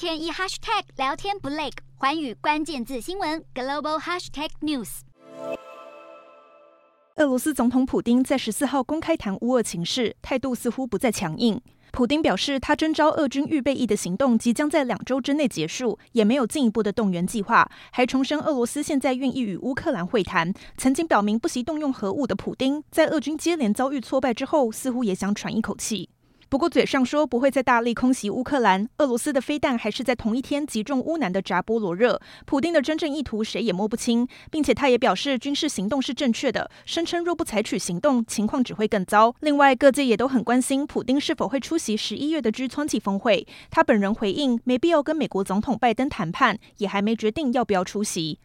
天一 hashtag 聊天不累，寰宇关键字新闻 global hashtag news。俄罗斯总统普丁在十四号公开谈乌俄情势，态度似乎不再强硬。普丁表示，他征召俄军预备役的行动即将在两周之内结束，也没有进一步的动员计划，还重申俄罗斯现在愿意与乌克兰会谈。曾经表明不惜动用核武的普丁，在俄军接连遭遇挫败之后，似乎也想喘一口气。不过，嘴上说不会再大力空袭乌克兰，俄罗斯的飞弹还是在同一天击中乌南的扎波罗热。普丁的真正意图谁也摸不清，并且他也表示军事行动是正确的，声称若不采取行动，情况只会更糟。另外，各界也都很关心普丁是否会出席十一月的 G20 峰会。他本人回应没必要跟美国总统拜登谈判，也还没决定要不要出席。